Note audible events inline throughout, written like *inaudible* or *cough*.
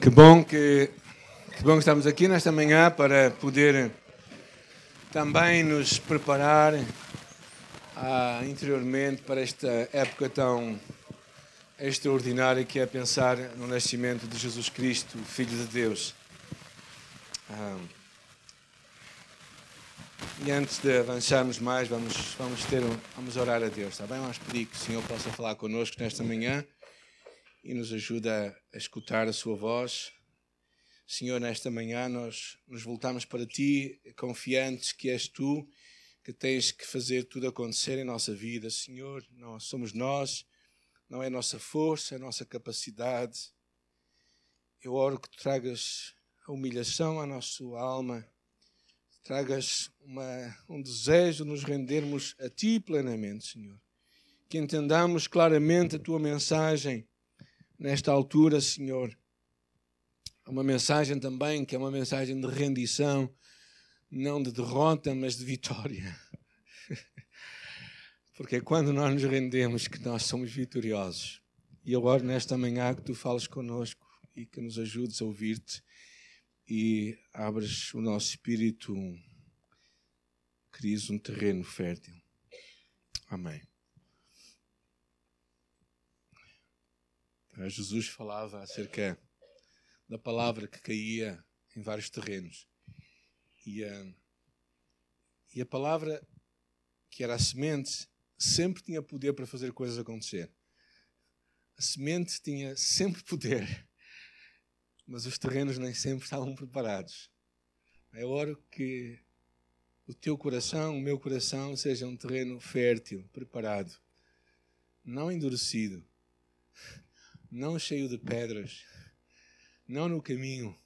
Que bom que, que bom que estamos aqui nesta manhã para poder também nos preparar ah, interiormente para esta época tão extraordinária que é pensar no nascimento de Jesus Cristo, Filho de Deus. Ah, e antes de avançarmos mais, vamos, vamos, ter um, vamos orar a Deus, está bem? Vamos pedir que o Senhor possa falar connosco nesta manhã e nos ajuda a escutar a Sua voz. Senhor, nesta manhã nós nos voltamos para Ti, confiantes que és Tu que tens que fazer tudo acontecer em nossa vida. Senhor, nós somos nós, não é nossa força, é nossa capacidade. Eu oro que tragas a humilhação à nossa alma, tragas uma, um desejo de nos rendermos a Ti plenamente, Senhor. Que entendamos claramente a Tua mensagem nesta altura, Senhor. Uma mensagem também que é uma mensagem de rendição, não de derrota, mas de vitória. *laughs* Porque é quando nós nos rendemos que nós somos vitoriosos. E eu oro nesta manhã que tu fales connosco e que nos ajudes a ouvir-te e abres o nosso espírito, crias um terreno fértil. Amém. Jesus falava acerca da palavra que caía em vários terrenos. E a, e a palavra, que era a semente, sempre tinha poder para fazer coisas acontecer. A semente tinha sempre poder, mas os terrenos nem sempre estavam preparados. É hora que o teu coração, o meu coração, seja um terreno fértil, preparado, não endurecido não cheio de pedras, não no caminho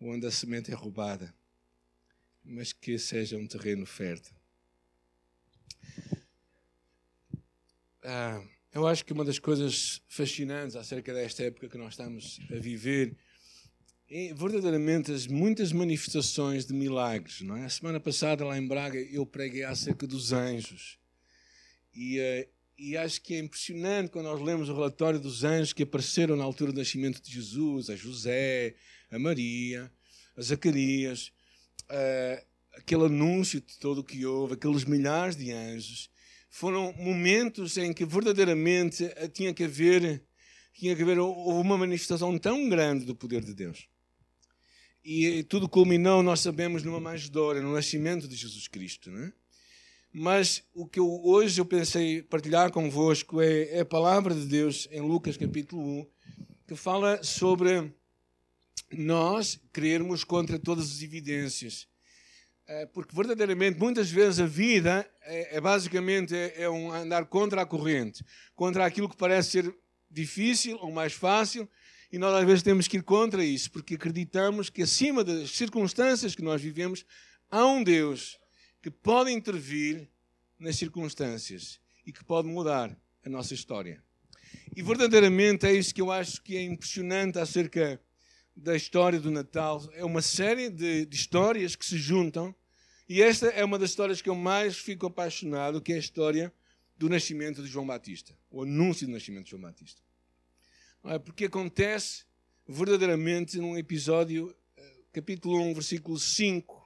onde a semente é roubada, mas que seja um terreno fértil. Ah, eu acho que uma das coisas fascinantes acerca desta época que nós estamos a viver é verdadeiramente as muitas manifestações de milagres. Não é? A semana passada, lá em Braga, eu preguei acerca dos anjos. E, uh, e acho que é impressionante quando nós lemos o relatório dos anjos que apareceram na altura do nascimento de Jesus, a José, a Maria, a Zacarias, uh, aquele anúncio de todo o que houve, aqueles milhares de anjos. Foram momentos em que verdadeiramente tinha que haver, tinha que haver uma manifestação tão grande do poder de Deus. E tudo culminou, nós sabemos, numa manjedoura, no nascimento de Jesus Cristo, não é? Mas o que eu, hoje eu pensei partilhar convosco é, é a palavra de Deus em Lucas capítulo 1, que fala sobre nós crermos contra todas as evidências. É, porque verdadeiramente, muitas vezes a vida é, é basicamente é, é, um andar contra a corrente, contra aquilo que parece ser difícil ou mais fácil, e nós às vezes temos que ir contra isso, porque acreditamos que acima das circunstâncias que nós vivemos, há um Deus que pode intervir nas circunstâncias e que pode mudar a nossa história. E verdadeiramente é isso que eu acho que é impressionante acerca da história do Natal. É uma série de, de histórias que se juntam e esta é uma das histórias que eu mais fico apaixonado, que é a história do nascimento de João Batista, o anúncio do nascimento de João Batista. É? Porque acontece verdadeiramente num episódio, eh, capítulo 1, versículo 5,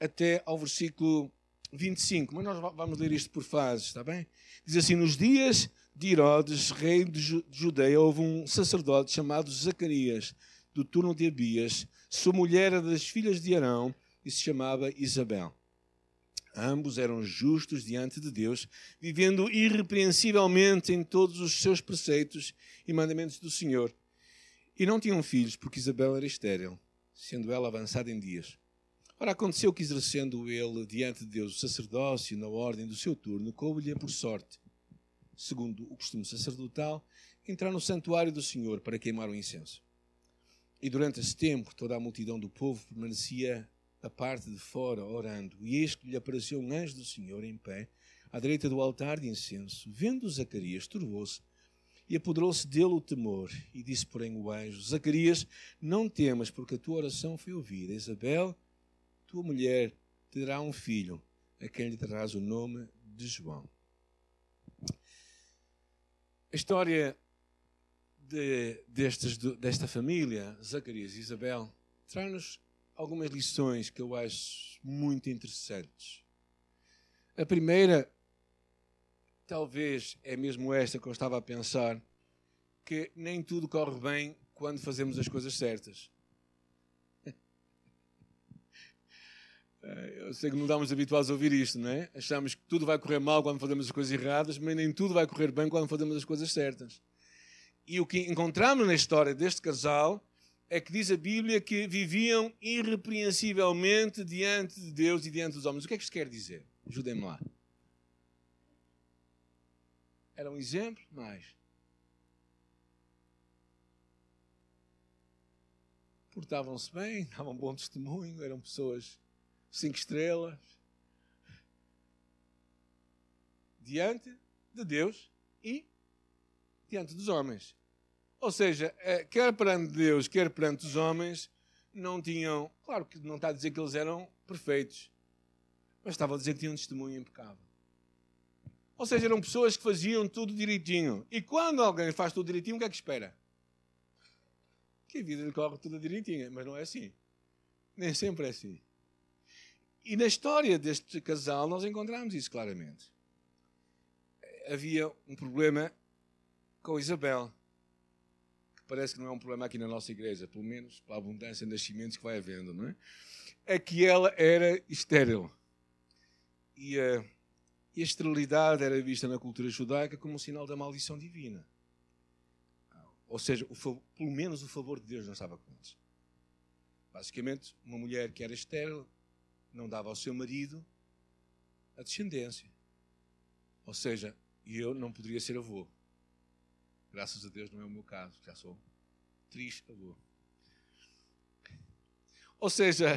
até ao versículo 25. Mas nós vamos ler isto por fases, está bem? Diz assim: Nos dias de Herodes, rei de Judeia, houve um sacerdote chamado Zacarias, do turno de Abias. Sua mulher era das filhas de Arão e se chamava Isabel. Ambos eram justos diante de Deus, vivendo irrepreensivelmente em todos os seus preceitos e mandamentos do Senhor. E não tinham filhos, porque Isabel era estéril, sendo ela avançada em dias. Ora, aconteceu que, exercendo ele diante de Deus o sacerdócio na ordem do seu turno, coube-lhe por sorte, segundo o costume sacerdotal, entrar no santuário do Senhor para queimar o incenso. E durante esse tempo, toda a multidão do povo permanecia a parte de fora, orando. E eis que lhe apareceu um anjo do Senhor em pé, à direita do altar de incenso. Vendo Zacarias, turbou-se e apoderou-se dele o temor. E disse, porém, o anjo: Zacarias, não temas, porque a tua oração foi ouvida. Isabel tua mulher terá um filho, a quem lhe darás o nome de João. A história de, desta família, Zacarias e Isabel, traz-nos algumas lições que eu acho muito interessantes. A primeira, talvez é mesmo esta que eu estava a pensar, que nem tudo corre bem quando fazemos as coisas certas. Eu sei que não estamos habituados a ouvir isto, não é? Achamos que tudo vai correr mal quando fazemos as coisas erradas, mas nem tudo vai correr bem quando fazemos as coisas certas. E o que encontramos na história deste casal é que diz a Bíblia que viviam irrepreensivelmente diante de Deus e diante dos homens. O que é que isto quer dizer? Ajudem-me lá. Era um exemplo? Mais. Portavam-se bem, *laughs* davam bom testemunho, eram pessoas cinco estrelas. Diante de Deus e diante dos homens. Ou seja, é, quer perante Deus, quer perante os homens, não tinham. Claro que não está a dizer que eles eram perfeitos, mas estava a dizer que tinham um testemunho impecável. Ou seja, eram pessoas que faziam tudo direitinho. E quando alguém faz tudo direitinho, o que é que espera? Que a vida lhe corre tudo direitinho. Mas não é assim. Nem sempre é assim. E na história deste casal nós encontramos isso claramente. Havia um problema com Isabel parece que não é um problema aqui na nossa igreja, pelo menos pela abundância de nascimentos que vai havendo, não é? É que ela era estéril. E a, e a esterilidade era vista na cultura judaica como um sinal da maldição divina. Ou seja, o, pelo menos o favor de Deus não estava com eles. Basicamente, uma mulher que era estéril não dava ao seu marido a descendência. Ou seja, eu não poderia ser avô. Graças a Deus não é o meu caso, já sou triste avô. Ou seja,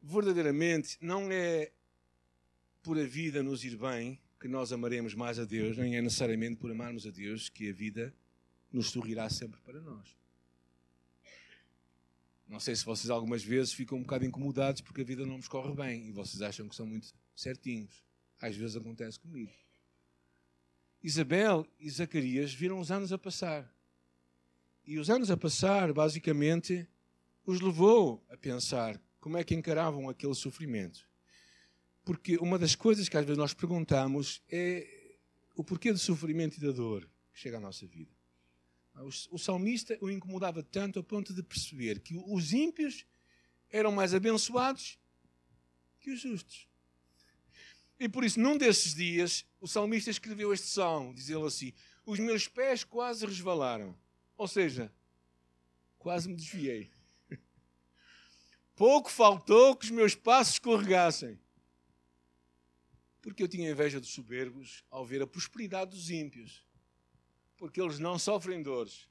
verdadeiramente não é por a vida nos ir bem que nós amaremos mais a Deus, nem é necessariamente por amarmos a Deus que a vida nos sorrirá sempre para nós. Não sei se vocês algumas vezes ficam um bocado incomodados porque a vida não nos corre bem e vocês acham que são muito certinhos. Às vezes acontece comigo. Isabel e Zacarias viram os anos a passar. E os anos a passar, basicamente, os levou a pensar como é que encaravam aquele sofrimento. Porque uma das coisas que às vezes nós perguntamos é o porquê do sofrimento e da dor que chega à nossa vida. O salmista o incomodava tanto a ponto de perceber que os ímpios eram mais abençoados que os justos. E por isso, num desses dias, o salmista escreveu este salmo, dizendo assim: Os meus pés quase resvalaram. Ou seja, quase me desviei. Pouco faltou que os meus passos escorregassem. Porque eu tinha inveja dos soberbos ao ver a prosperidade dos ímpios. Porque eles não sofrem dores.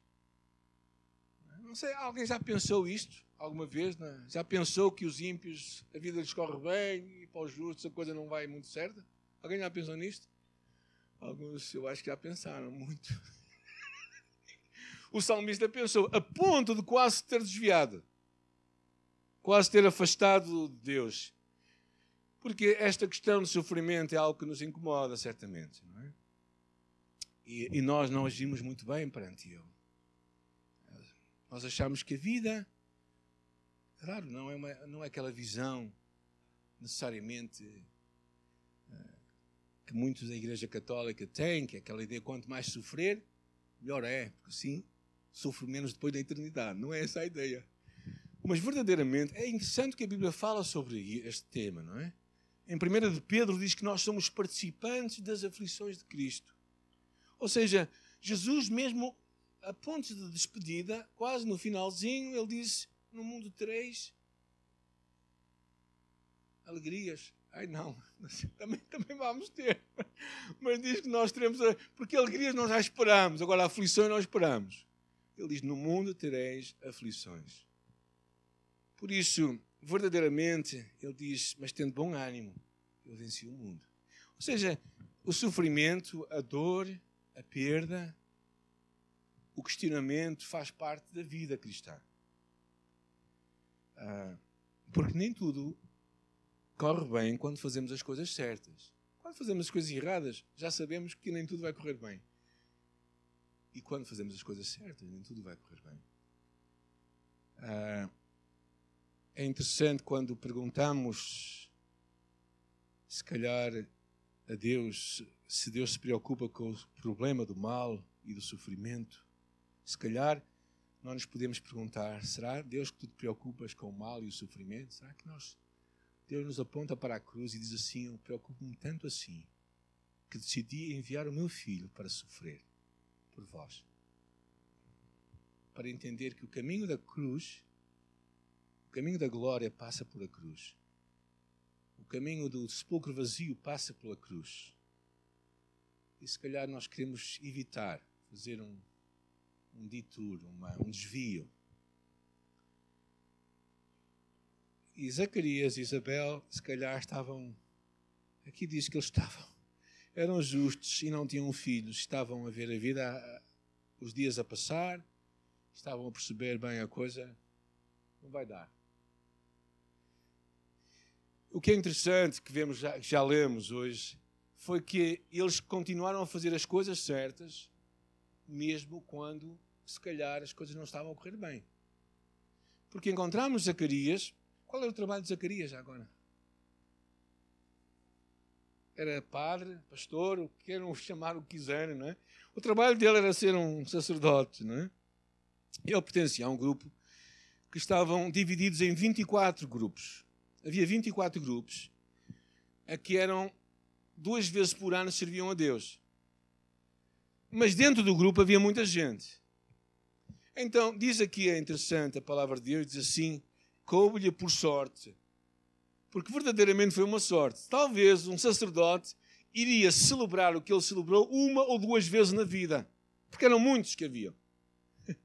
Não sei, alguém já pensou isto? alguma vez? Né? Já pensou que os ímpios, a vida lhes corre bem e para os justos a coisa não vai muito certa? Alguém já pensou nisto? Alguns eu acho que já pensaram muito. *laughs* o salmista pensou, a ponto de quase ter desviado, quase ter afastado de Deus. Porque esta questão de sofrimento é algo que nos incomoda, certamente. Não é? E, e nós não agimos muito bem perante Ele. Nós achamos que a vida Claro, não é, uma, não é aquela visão necessariamente uh, que muitos da Igreja Católica têm, que é aquela ideia quanto mais sofrer, melhor é, porque assim sofro menos depois da eternidade. Não é essa a ideia. Mas verdadeiramente é interessante que a Bíblia fala sobre este tema, não é? Em 1 de Pedro diz que nós somos participantes das aflições de Cristo. Ou seja, Jesus mesmo a ponto de despedida, quase no finalzinho, ele diz no mundo tereis alegrias. Ai não, *laughs* também, também vamos ter. Mas diz que nós teremos, porque alegrias nós já esperamos, agora aflições nós esperamos. Ele diz: No mundo tereis aflições. Por isso, verdadeiramente, ele diz: Mas tendo bom ânimo, eu venci o mundo. Ou seja, o sofrimento, a dor, a perda, o questionamento faz parte da vida cristã. Ah, porque nem tudo corre bem quando fazemos as coisas certas. Quando fazemos as coisas erradas, já sabemos que nem tudo vai correr bem. e quando fazemos as coisas certas, nem tudo vai correr bem. Ah, é interessante quando perguntamos, se calhar, a Deus, se Deus se preocupa com o problema do mal e do sofrimento, se calhar nós nos podemos perguntar: será Deus que tu te preocupas com o mal e o sofrimento? Será que nós, Deus nos aponta para a cruz e diz assim: Eu preocupo-me tanto assim que decidi enviar o meu filho para sofrer por vós? Para entender que o caminho da cruz, o caminho da glória passa por a cruz. Caminho do sepulcro vazio passa pela cruz. E se calhar nós queremos evitar fazer um um detour, uma, um desvio. E Zacarias e Isabel, se calhar, estavam. Aqui diz que eles estavam. Eram justos e não tinham filhos. Estavam a ver a vida, os dias a passar, estavam a perceber bem a coisa. Não vai dar. O que é interessante, que vemos já, já lemos hoje, foi que eles continuaram a fazer as coisas certas, mesmo quando se calhar as coisas não estavam a correr bem. Porque encontramos Zacarias. Qual era o trabalho de Zacarias agora? Era padre, pastor, o que queiram *laughs* chamar o que quiserem, não é? O trabalho dele era ser um sacerdote, não é? Ele pertencia a um grupo que estavam divididos em 24 grupos. Havia 24 grupos a que eram duas vezes por ano serviam a Deus. Mas dentro do grupo havia muita gente. Então, diz aqui, é interessante a palavra de Deus, diz assim: coube-lhe por sorte. Porque verdadeiramente foi uma sorte. Talvez um sacerdote iria celebrar o que ele celebrou uma ou duas vezes na vida. Porque eram muitos que haviam. *laughs*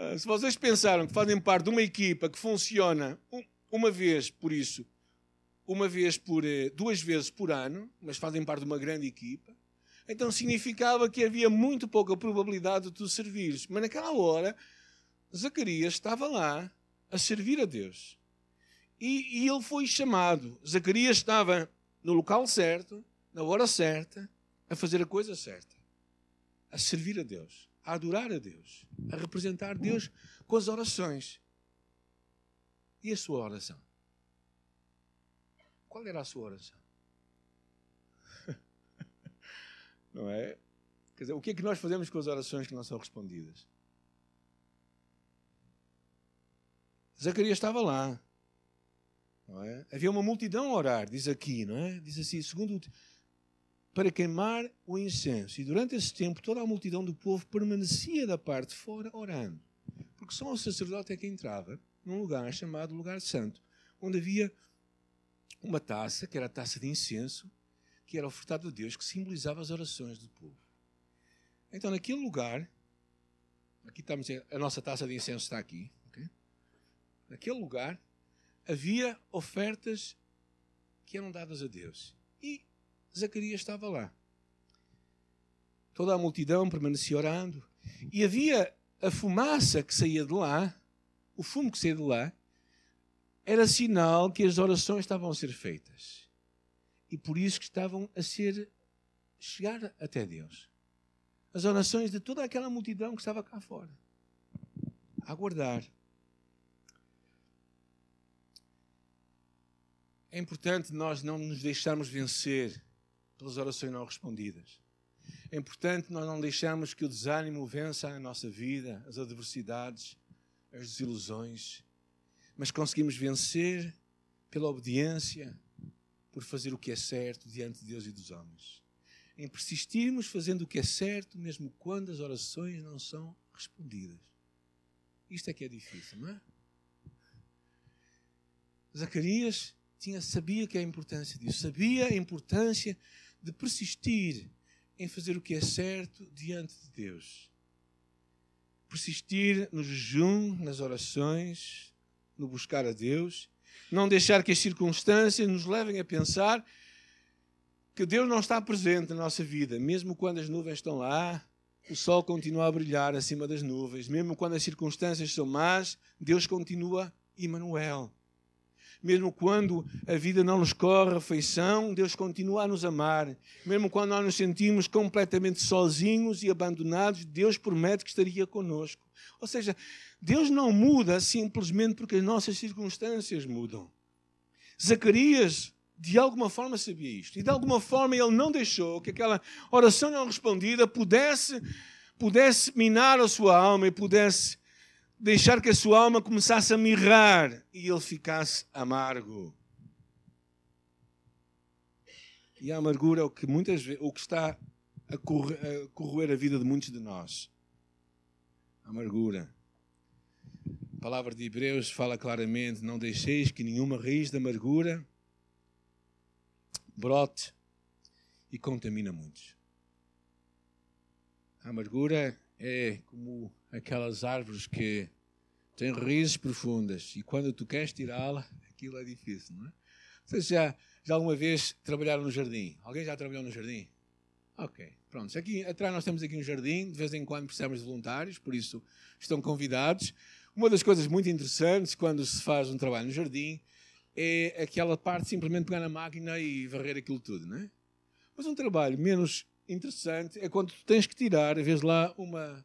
Ah, se vocês pensaram que fazem parte de uma equipa que funciona uma vez por isso, uma vez por eh, duas vezes por ano, mas fazem parte de uma grande equipa, então significava que havia muito pouca probabilidade de tu servires. Mas naquela hora, Zacarias estava lá a servir a Deus. E, e ele foi chamado. Zacarias estava no local certo, na hora certa, a fazer a coisa certa. A servir a Deus, a adorar a Deus, a representar Deus com as orações. E a sua oração? Qual era a sua oração? *laughs* Não é? Quer dizer, o que é que nós fazemos com as orações que não são respondidas? Zacarias estava lá. Não é? Havia uma multidão a orar, diz aqui, não é? Diz assim, segundo para queimar o incenso. E durante esse tempo toda a multidão do povo permanecia da parte de fora orando. Porque só o sacerdote é que entrava num lugar chamado lugar santo, onde havia uma taça, que era a taça de incenso, que era ofertado a Deus, que simbolizava as orações do povo. Então, naquele lugar, aqui estamos, a nossa taça de incenso está aqui, okay? naquele lugar havia ofertas que eram dadas a Deus. E Zacarias estava lá. Toda a multidão permanecia orando. E havia a fumaça que saía de lá, o fumo que saía de lá, era sinal que as orações estavam a ser feitas e por isso que estavam a ser chegar até Deus. As orações de toda aquela multidão que estava cá fora, a aguardar. É importante nós não nos deixarmos vencer pelas orações não respondidas. É importante nós não deixarmos que o desânimo vença a nossa vida, as adversidades, as desilusões, mas conseguimos vencer pela obediência, por fazer o que é certo diante de Deus e dos homens. Em persistirmos fazendo o que é certo, mesmo quando as orações não são respondidas. Isto é que é difícil, não é? Zacarias tinha, sabia que é a importância disso, sabia a importância de persistir em fazer o que é certo diante de Deus. Persistir no jejum, nas orações, no buscar a Deus não deixar que as circunstâncias nos levem a pensar que Deus não está presente na nossa vida, mesmo quando as nuvens estão lá, o sol continua a brilhar acima das nuvens, mesmo quando as circunstâncias são más, Deus continua Emmanuel. Mesmo quando a vida não nos corre a feição, Deus continua a nos amar. Mesmo quando nós nos sentimos completamente sozinhos e abandonados, Deus promete que estaria conosco. Ou seja, Deus não muda simplesmente porque as nossas circunstâncias mudam. Zacarias, de alguma forma, sabia isto. E de alguma forma ele não deixou que aquela oração não respondida pudesse, pudesse minar a sua alma e pudesse deixar que a sua alma começasse a mirrar e ele ficasse amargo. E a amargura é o que muitas vezes, o que está a corroer a vida de muitos de nós. A amargura. A palavra de Hebreus fala claramente: não deixeis que nenhuma raiz de amargura brote e contamina muitos. A amargura é como aquelas árvores que têm raízes profundas e quando tu queres tirá-la, aquilo é difícil, não é? Vocês já, já alguma vez trabalharam no jardim? Alguém já trabalhou no jardim? Ok, pronto. Aqui atrás nós temos aqui um jardim, de vez em quando precisamos de voluntários, por isso estão convidados. Uma das coisas muito interessantes quando se faz um trabalho no jardim é aquela parte simplesmente pegar na máquina e varrer aquilo tudo, não é? Mas um trabalho menos interessante é quando tu tens que tirar, vez lá, uma,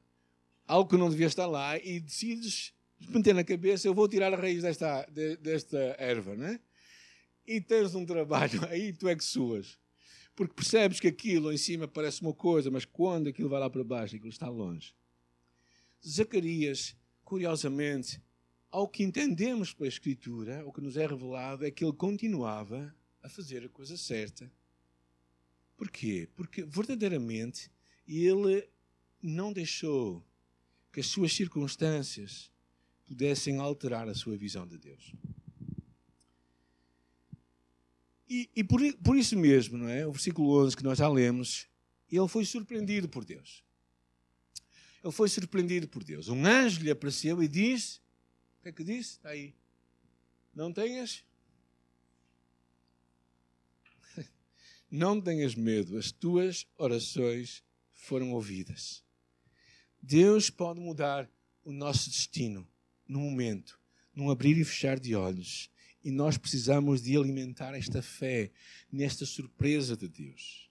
algo que não devia estar lá e decides meter na cabeça, eu vou tirar a raiz desta, desta erva, né? E tens um trabalho, *laughs* aí tu é que suas. Porque percebes que aquilo em cima parece uma coisa, mas quando aquilo vai lá para baixo, aquilo está longe. Zacarias, curiosamente, ao que entendemos pela Escritura, o que nos é revelado é que ele continuava a fazer a coisa certa. Porquê? Porque verdadeiramente ele não deixou que as suas circunstâncias pudessem alterar a sua visão de Deus. E, e por, por, isso mesmo, não é? o versículo 11 que nós já lemos, ele foi surpreendido por Deus. Ele foi surpreendido por Deus. Um anjo lhe apareceu e disse: O que é que disse? Está aí. Não tenhas. *laughs* Não tenhas medo, as tuas orações foram ouvidas. Deus pode mudar o nosso destino num momento, num abrir e fechar de olhos. E nós precisamos de alimentar esta fé nesta surpresa de Deus.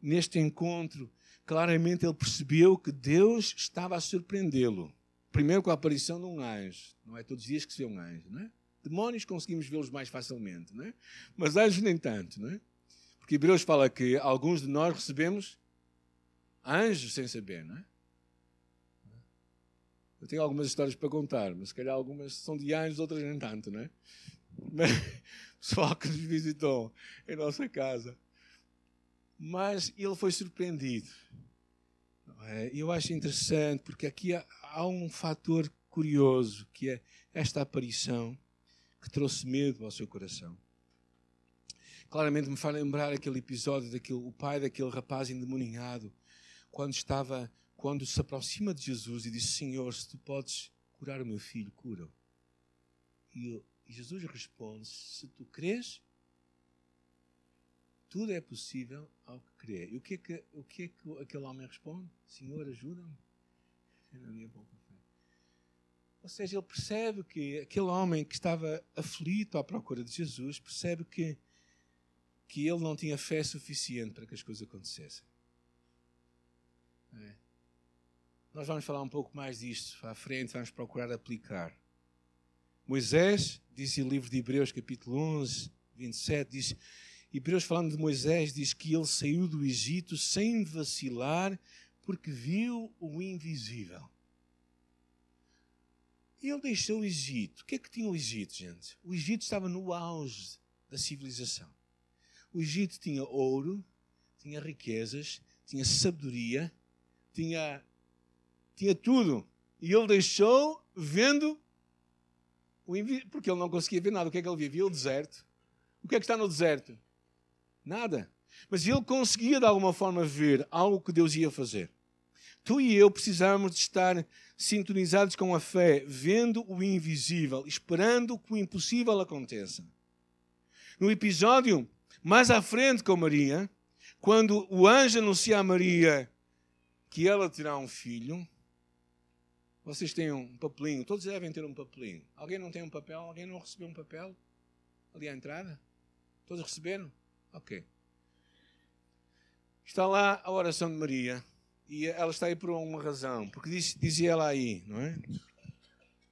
Neste encontro, claramente ele percebeu que Deus estava a surpreendê-lo. Primeiro com a aparição de um anjo. Não é todos os dias que se vê um anjo, não é? Demónios conseguimos vê-los mais facilmente, não é? Mas anjos nem tanto, não é? Porque Hebreus fala que alguns de nós recebemos anjos sem saber, não é? Eu tenho algumas histórias para contar, mas se calhar algumas são de anjos, outras nem tanto, não é? Mas, *laughs* pessoal que nos visitou em nossa casa. Mas ele foi surpreendido. É? Eu acho interessante, porque aqui há, há um fator curioso, que é esta aparição que trouxe medo ao seu coração. Claramente me faz lembrar aquele episódio daquele, o pai daquele rapaz endemoninhado, quando estava quando se aproxima de Jesus e diz: Senhor, se tu podes curar o meu filho, cura-o. E Jesus responde: Se tu crês, tudo é possível ao que crê. E o que é que, o que, é que aquele homem responde? Senhor, ajuda-me. É na minha. Ou seja, ele percebe que aquele homem que estava aflito à procura de Jesus percebe que, que ele não tinha fé suficiente para que as coisas acontecessem. É. Nós vamos falar um pouco mais disto à frente, vamos procurar aplicar. Moisés, diz o livro de Hebreus, capítulo 11, 27, diz, Hebreus falando de Moisés, diz que ele saiu do Egito sem vacilar, porque viu o invisível. Ele deixou o Egito. O que é que tinha o Egito, gente? O Egito estava no auge da civilização. O Egito tinha ouro, tinha riquezas, tinha sabedoria, tinha tinha tudo. E ele deixou vendo o porque ele não conseguia ver nada. O que é que ele via? Via o deserto. O que é que está no deserto? Nada. Mas ele conseguia de alguma forma ver algo que Deus ia fazer. Tu e eu precisamos de estar sintonizados com a fé, vendo o invisível, esperando que o impossível aconteça. No episódio mais à frente com Maria, quando o anjo anuncia a Maria que ela terá um filho, vocês têm um papelinho, todos devem ter um papelinho. Alguém não tem um papel? Alguém não recebeu um papel? Ali à entrada? Todos receberam? Ok. Está lá a oração de Maria. E ela está aí por uma razão. Porque diz, dizia ela aí, não é?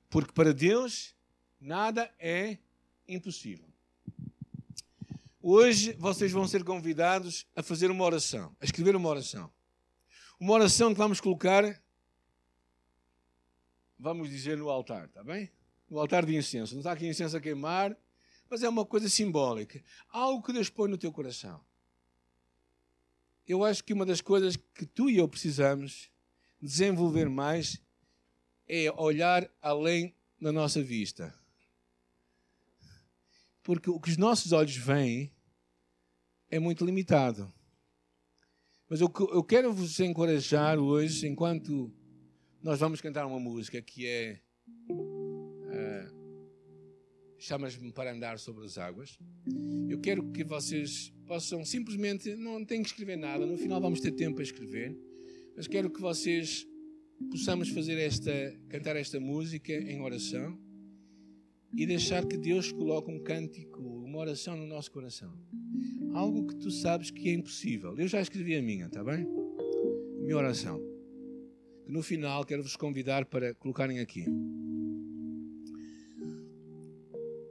Porque para Deus nada é impossível. Hoje vocês vão ser convidados a fazer uma oração, a escrever uma oração. Uma oração que vamos colocar, vamos dizer, no altar, está bem? No altar de incenso. Não está aqui incenso a queimar, mas é uma coisa simbólica. Algo que Deus põe no teu coração. Eu acho que uma das coisas que tu e eu precisamos desenvolver mais é olhar além da nossa vista. Porque o que os nossos olhos veem é muito limitado. Mas eu, eu quero vos encorajar hoje, enquanto nós vamos cantar uma música que é. Uh, Chamas-me para andar sobre as águas. Eu quero que vocês possam simplesmente, não têm que escrever nada, no final vamos ter tempo para escrever, mas quero que vocês possamos fazer esta, cantar esta música em oração e deixar que Deus coloque um cântico, uma oração no nosso coração. Algo que tu sabes que é impossível. Eu já escrevi a minha, está bem? Minha oração. No final quero vos convidar para colocarem aqui.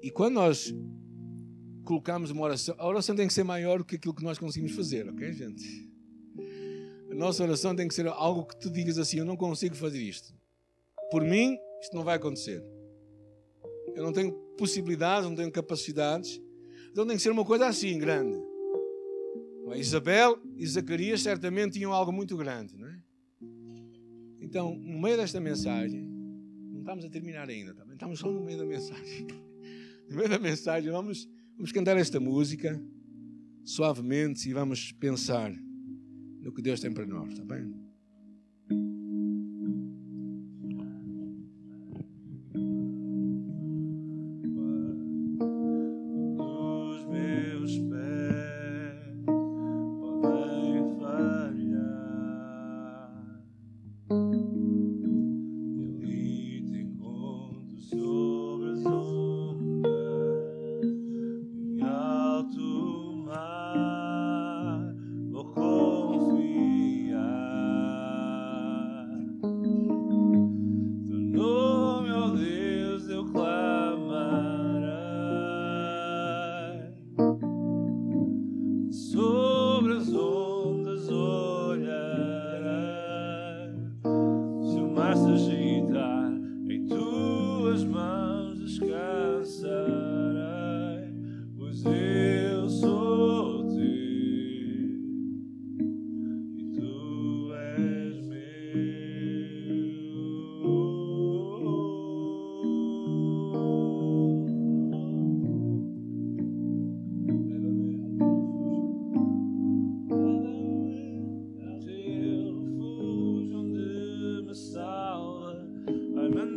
E quando nós colocamos uma oração, a oração tem que ser maior do que aquilo que nós conseguimos fazer, ok, gente? A nossa oração tem que ser algo que tu digas assim: Eu não consigo fazer isto. Por mim, isto não vai acontecer. Eu não tenho possibilidades, não tenho capacidades. Então tem que ser uma coisa assim, grande. Isabel e Zacarias certamente tinham algo muito grande, não é? Então, no meio desta mensagem, não estamos a terminar ainda, tá estamos só no meio da mensagem. *laughs* No meio da mensagem, vamos, vamos cantar esta música suavemente e vamos pensar no que Deus tem para nós, está bem?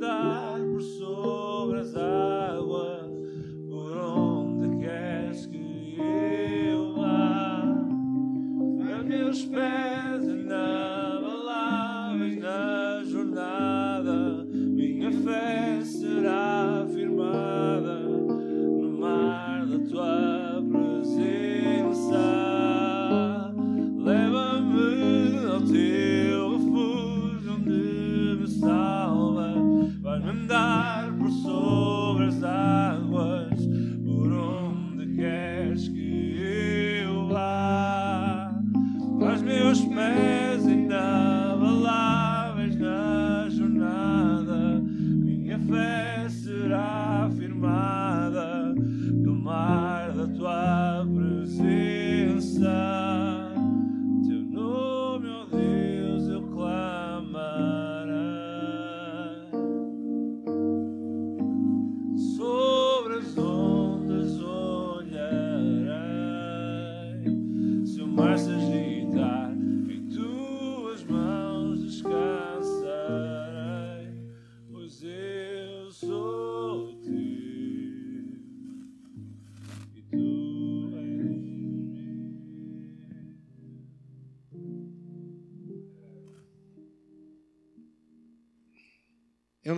Eu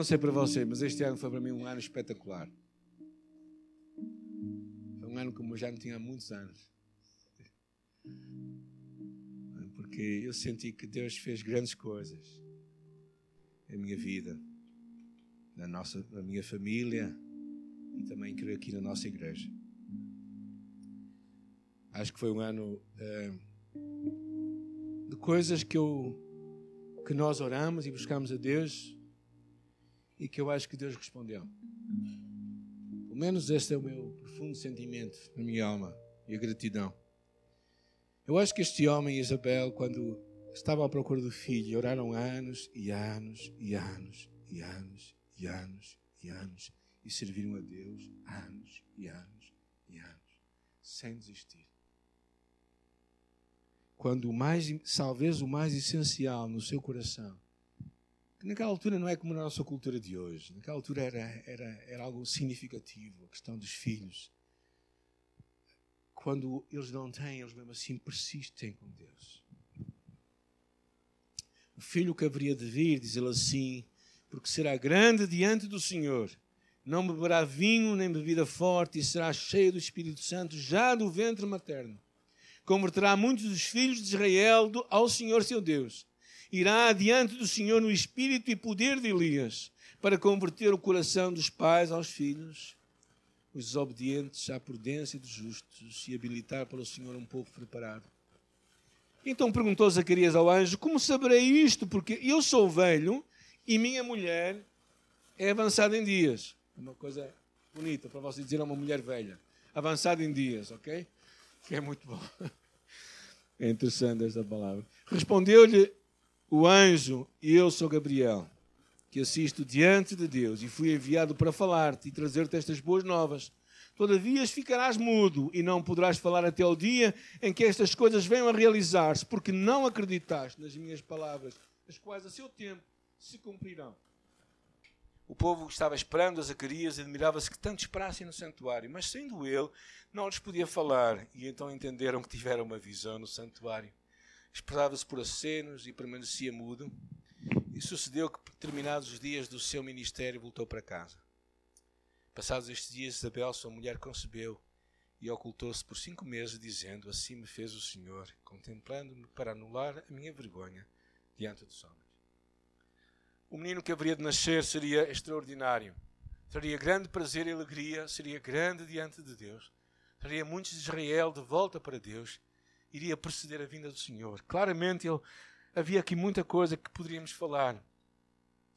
não sei para você, mas este ano foi para mim um ano espetacular. um ano como eu já não tinha há muitos anos. Porque eu senti que Deus fez grandes coisas na minha vida, na, nossa, na minha família e também creio aqui na nossa igreja. Acho que foi um ano uh, de coisas que eu que nós oramos e buscamos a Deus e que eu acho que Deus respondeu. Pelo menos este é o meu profundo sentimento na minha alma e a gratidão. Eu acho que este homem, Isabel, quando estavam à procura do filho, oraram anos e anos e anos e anos e anos e anos e serviram a Deus anos e anos e anos, sem desistir. Quando o mais, talvez o mais essencial no seu coração, naquela altura não é como na nossa cultura de hoje, naquela altura era, era, era algo significativo, a questão dos filhos. Quando eles não têm, eles mesmo assim persistem com Deus. O filho que haveria de vir, diz ele assim, porque será grande diante do Senhor não beberá vinho nem bebida forte e será cheio do Espírito Santo já do ventre materno. Converterá muitos dos filhos de Israel ao Senhor seu Deus. Irá adiante do Senhor no espírito e poder de Elias, para converter o coração dos pais aos filhos, os desobedientes à prudência dos justos e habilitar para o Senhor um povo preparado. Então perguntou Zacarias ao anjo: Como saberei isto? Porque eu sou velho e minha mulher é avançada em dias. Uma coisa bonita para você dizer a uma mulher velha. Avançada em dias, ok? Que é muito bom. *laughs* É interessante esta palavra. Respondeu-lhe o anjo, e eu sou Gabriel, que assisto diante de Deus, e fui enviado para falar-te e trazer-te estas boas novas. Todavia ficarás mudo e não poderás falar até o dia em que estas coisas venham a realizar-se, porque não acreditaste nas minhas palavras, as quais a seu tempo se cumprirão. O povo estava esperando a Zacarias e admirava-se que tanto esperassem no santuário, mas sendo ele, não lhes podia falar, e então entenderam que tiveram uma visão no santuário. Esperava-se por acenos e permanecia mudo. E sucedeu que, terminados os dias do seu ministério, voltou para casa. Passados estes dias, Isabel, sua mulher, concebeu e ocultou-se por cinco meses, dizendo: Assim me fez o Senhor, contemplando-me para anular a minha vergonha diante dos homens o menino que haveria de nascer seria extraordinário. Traria grande prazer e alegria, seria grande diante de Deus. Traria muitos de Israel de volta para Deus. Iria preceder a vinda do Senhor. Claramente, ele, havia aqui muita coisa que poderíamos falar,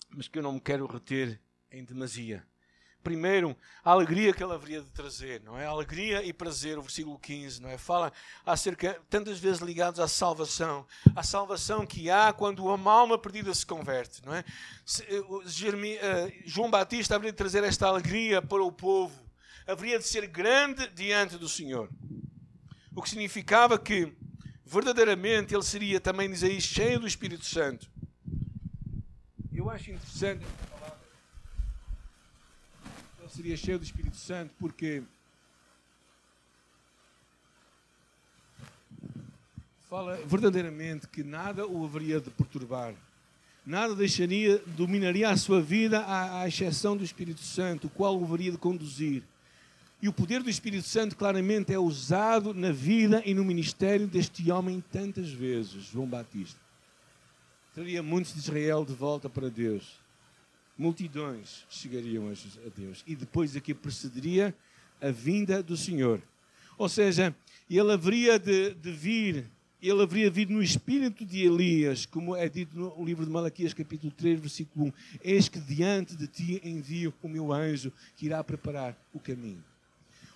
mas que eu não me quero reter em demasia primeiro a alegria que ele haveria de trazer, não é? Alegria e prazer, o versículo 15, não é? Fala acerca, tantas vezes ligados à salvação, a salvação que há quando uma alma perdida se converte, não é? Eh, eh, João Batista haveria de trazer esta alegria para o povo, haveria de ser grande diante do Senhor. O que significava que, verdadeiramente, ele seria também, diz aí, cheio do Espírito Santo. Eu acho interessante seria cheio do Espírito Santo, porque fala verdadeiramente que nada o haveria de perturbar, nada deixaria, dominaria a sua vida à, à exceção do Espírito Santo, o qual o haveria de conduzir. E o poder do Espírito Santo claramente é usado na vida e no ministério deste homem tantas vezes, João Batista. Traria muitos de Israel de volta para Deus multidões chegariam a Deus. E depois aqui precederia a vinda do Senhor. Ou seja, ele haveria de, de vir, ele haveria de vir no espírito de Elias, como é dito no livro de Malaquias, capítulo 3, versículo 1. Eis que diante de ti envio o meu anjo que irá preparar o caminho.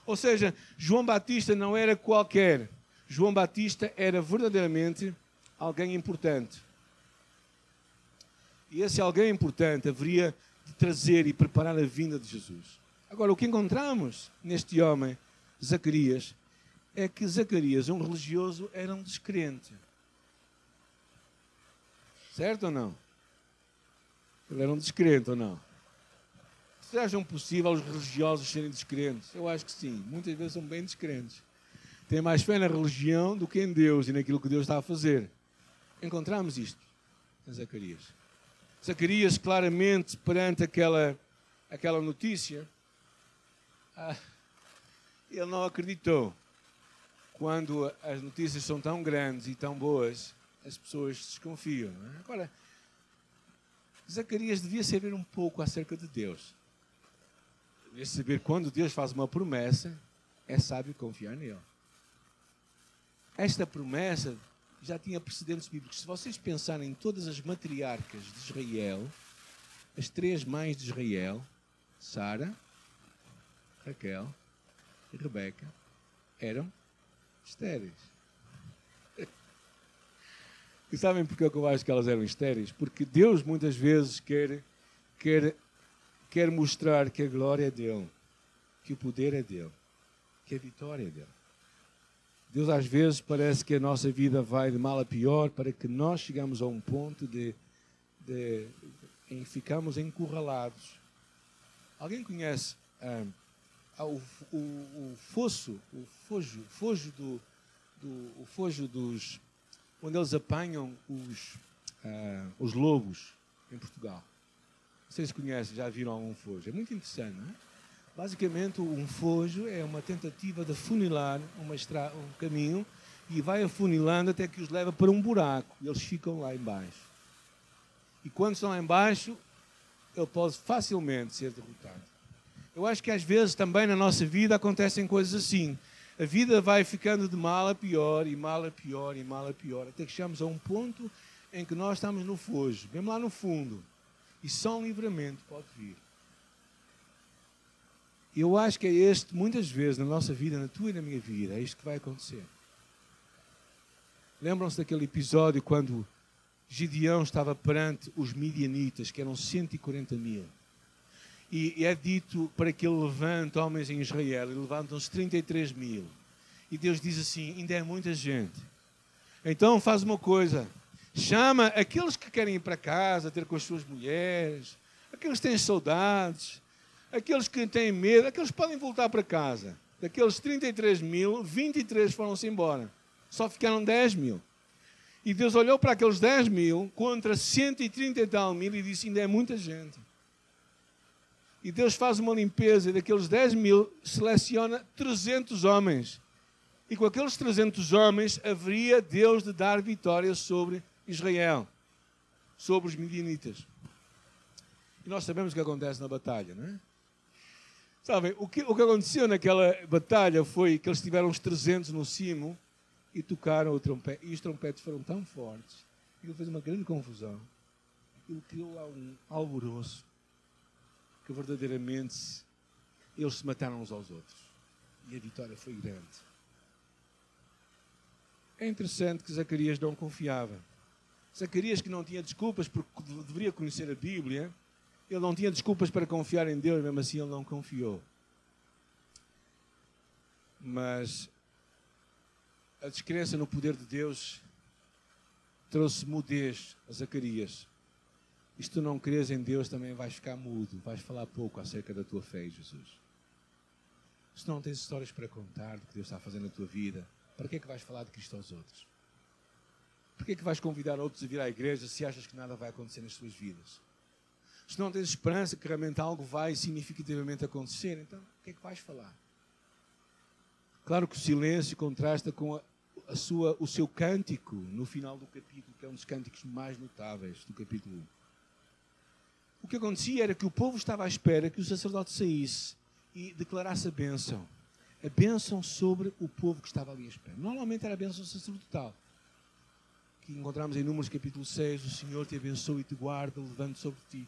Ou seja, João Batista não era qualquer. João Batista era verdadeiramente alguém importante e esse alguém importante haveria de trazer e preparar a vinda de Jesus. Agora, o que encontramos neste homem, Zacarias, é que Zacarias, um religioso, era um descrente. Certo ou não? Ele era um descrente ou não? Sejam possível os religiosos serem descrentes? Eu acho que sim. Muitas vezes são bem descrentes. Têm mais fé na religião do que em Deus e naquilo que Deus está a fazer. Encontramos isto em Zacarias. Zacarias, claramente, perante aquela, aquela notícia, ah, ele não acreditou. Quando as notícias são tão grandes e tão boas, as pessoas desconfiam. É? Agora, Zacarias devia saber um pouco acerca de Deus. Saber quando Deus faz uma promessa, é sábio confiar nele. Esta promessa já tinha precedentes bíblicos. Se vocês pensarem em todas as matriarcas de Israel, as três mães de Israel, Sara, Raquel e Rebeca, eram estéreis. E sabem porquê que eu acho que elas eram estéreis? Porque Deus muitas vezes quer, quer, quer mostrar que a glória é dele, que o poder é dele, que a vitória é dele. Deus às vezes parece que a nossa vida vai de mal a pior para que nós chegamos a um ponto de, de, em ficamos encurralados. Alguém conhece ah, ah, o, o, o, fosso, o fojo, fojo do, do, o fojo dos, onde eles apanham os, ah, os lobos em Portugal? Vocês conhecem, já viram algum fojo? É muito interessante, não é? Basicamente, um fojo é uma tentativa de funilar estra... um caminho e vai afunilando até que os leva para um buraco e eles ficam lá embaixo. E quando estão lá embaixo, ele pode facilmente ser derrotado. Eu acho que às vezes também na nossa vida acontecem coisas assim. A vida vai ficando de mal a pior, e mal a pior, e mal a pior, até que chegamos a um ponto em que nós estamos no fojo, mesmo lá no fundo. E só um livramento pode vir. Eu acho que é este, muitas vezes, na nossa vida, na tua e na minha vida, é isto que vai acontecer. Lembram-se daquele episódio quando Gideão estava perante os midianitas, que eram 140 mil. E é dito para que ele levante homens em Israel, e levantam-se 33 mil. E Deus diz assim: ainda é muita gente. Então faz uma coisa: chama aqueles que querem ir para casa, ter com as suas mulheres, aqueles que têm saudades, Aqueles que têm medo, aqueles podem voltar para casa. Daqueles 33 mil, 23 foram-se embora. Só ficaram 10 mil. E Deus olhou para aqueles 10 mil contra 130 e tal mil e disse: ainda é muita gente. E Deus faz uma limpeza e daqueles 10 mil seleciona 300 homens. E com aqueles 300 homens haveria Deus de dar vitória sobre Israel, sobre os midianitas. E nós sabemos o que acontece na batalha, não é? Sabem, o que, o que aconteceu naquela batalha foi que eles tiveram uns 300 no cimo e tocaram o trompete. E os trompetes foram tão fortes que ele fez uma grande confusão. Ele criou lá um alvoroço que verdadeiramente eles se mataram uns aos outros. E a vitória foi grande. É interessante que Zacarias não confiava. Zacarias, que não tinha desculpas porque deveria conhecer a Bíblia, ele não tinha desculpas para confiar em Deus, mesmo assim ele não confiou. Mas a descrença no poder de Deus trouxe mudez a Zacarias. E se tu não crês em Deus, também vais ficar mudo, vais falar pouco acerca da tua fé em Jesus. Se não tens histórias para contar do que Deus está fazendo na tua vida, para que é que vais falar de Cristo aos outros? Por que é que vais convidar outros a vir à igreja se achas que nada vai acontecer nas suas vidas? se não tens esperança que realmente algo vai significativamente acontecer, então o que é que vais falar? Claro que o silêncio contrasta com a, a sua, o seu cântico no final do capítulo, que é um dos cânticos mais notáveis do capítulo 1. O que acontecia era que o povo estava à espera que o sacerdote saísse e declarasse a bênção. A bênção sobre o povo que estava ali à espera. Normalmente era a bênção sacerdotal. Que encontramos em Números capítulo 6, o Senhor te abençoe e te guarda, levando sobre ti.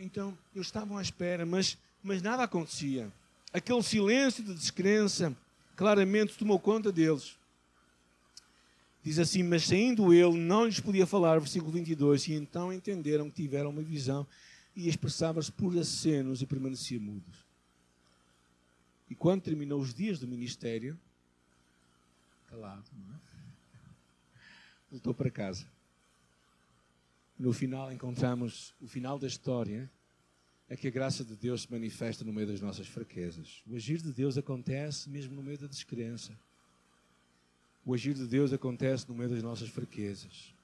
Então, eles estavam à espera, mas, mas nada acontecia. Aquele silêncio de descrença claramente tomou conta deles. Diz assim: Mas saindo ele, não lhes podia falar, versículo 22. E então entenderam que tiveram uma visão e expressava-se por acenos e permanecia mudos. E quando terminou os dias do ministério, calado, não é? Voltou para casa. No final encontramos o final da história é que a graça de Deus se manifesta no meio das nossas fraquezas. O agir de Deus acontece mesmo no meio da descrença. O agir de Deus acontece no meio das nossas fraquezas.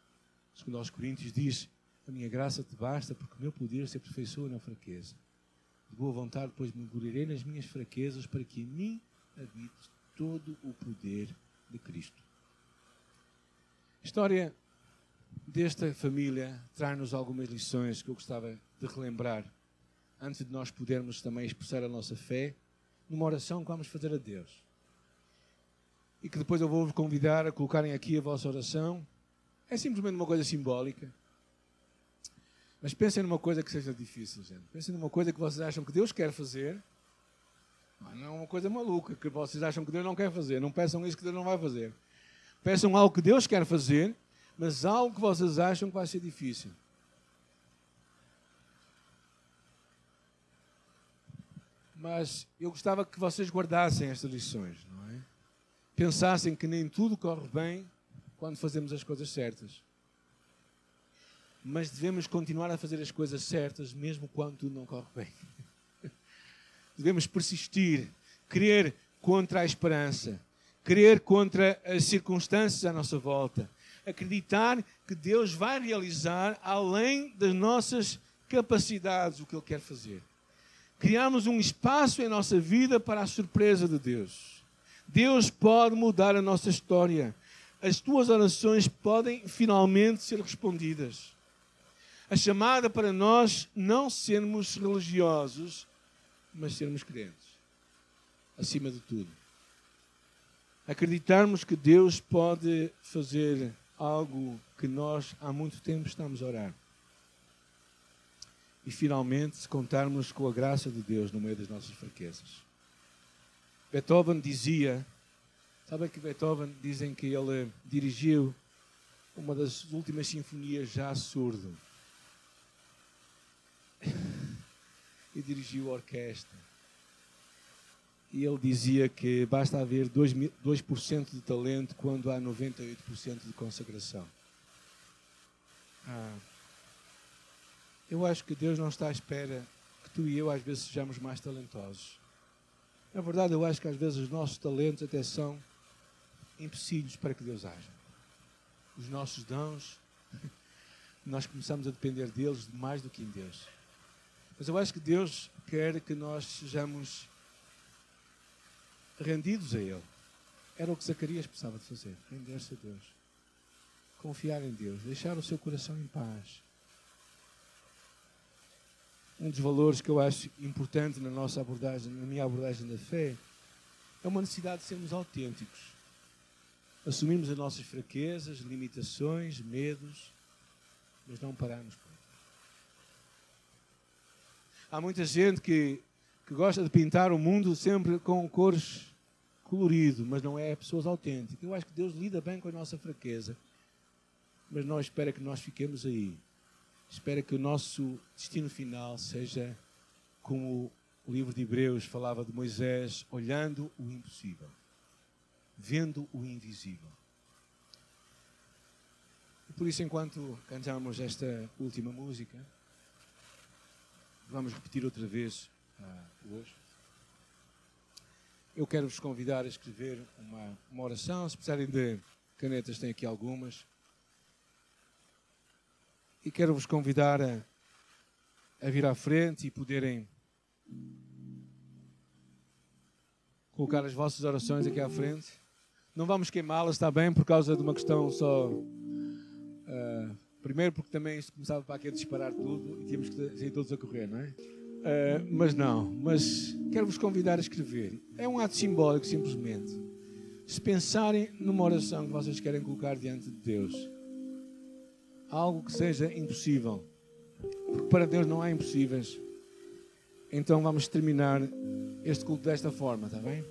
Segundo aos Coríntios diz: A minha graça te basta porque o meu poder se aperfeiçoa na fraqueza. de boa vontade, pois me gloriarei nas minhas fraquezas, para que em mim habite todo o poder de Cristo. A história desta família traz-nos algumas lições que eu gostava de relembrar antes de nós podermos também expressar a nossa fé numa oração que vamos fazer a Deus. E que depois eu vou-vos convidar a colocarem aqui a vossa oração. É simplesmente uma coisa simbólica. Mas pensem numa coisa que seja difícil, gente. Pensem numa coisa que vocês acham que Deus quer fazer. Não é uma coisa maluca que vocês acham que Deus não quer fazer. Não peçam isso que Deus não vai fazer. Peçam algo que Deus quer fazer, mas algo que vocês acham que vai ser difícil. Mas eu gostava que vocês guardassem estas lições, não é? Pensassem que nem tudo corre bem quando fazemos as coisas certas mas devemos continuar a fazer as coisas certas mesmo quando tudo não corre bem. *laughs* Devemos persistir, crer contra a esperança, crer contra as circunstâncias à nossa volta, acreditar que Deus vai realizar além das nossas capacidades o que Ele quer fazer. Criarmos um espaço em nossa vida para a surpresa de Deus. Deus pode mudar a nossa história. As tuas orações podem finalmente ser respondidas a chamada para nós não sermos religiosos, mas sermos crentes. Acima de tudo. Acreditarmos que Deus pode fazer algo que nós há muito tempo estamos a orar. E finalmente contarmos com a graça de Deus no meio das nossas fraquezas. Beethoven dizia, sabe que Beethoven dizem que ele dirigiu uma das últimas sinfonias já surdo *laughs* e dirigiu a orquestra. E ele dizia que basta haver 2%, 2 de talento quando há 98% de consagração. Ah, eu acho que Deus não está à espera que tu e eu às vezes sejamos mais talentosos. Na verdade, eu acho que às vezes os nossos talentos até são empecilhos para que Deus haja. Os nossos dons, *laughs* nós começamos a depender deles mais do que em Deus. Mas eu acho que Deus quer que nós sejamos rendidos a Ele. Era o que Zacarias precisava de fazer: render-se a Deus, confiar em Deus, deixar o seu coração em paz. Um dos valores que eu acho importante na nossa abordagem, na minha abordagem da fé, é uma necessidade de sermos autênticos. Assumirmos as nossas fraquezas, limitações, medos, mas não pararmos por Há muita gente que, que gosta de pintar o mundo sempre com cores colorido, mas não é pessoas autênticas. Eu acho que Deus lida bem com a nossa fraqueza, mas não espera que nós fiquemos aí. Espera que o nosso destino final seja como o livro de Hebreus falava de Moisés, olhando o impossível, vendo o invisível. E por isso, enquanto cantamos esta última música, Vamos repetir outra vez uh, hoje. Eu quero vos convidar a escrever uma, uma oração. Se precisarem de canetas, tem aqui algumas. E quero vos convidar a, a vir à frente e poderem colocar as vossas orações aqui à frente. Não vamos queimá-las, está bem, por causa de uma questão só. Uh, Primeiro porque também isto começava para aqui a disparar tudo e tínhamos que sair todos a correr, não é? Uh, mas não, mas quero-vos convidar a escrever. É um ato simbólico, simplesmente. Se pensarem numa oração que vocês querem colocar diante de Deus, algo que seja impossível, porque para Deus não há impossíveis, então vamos terminar este culto desta forma, está bem?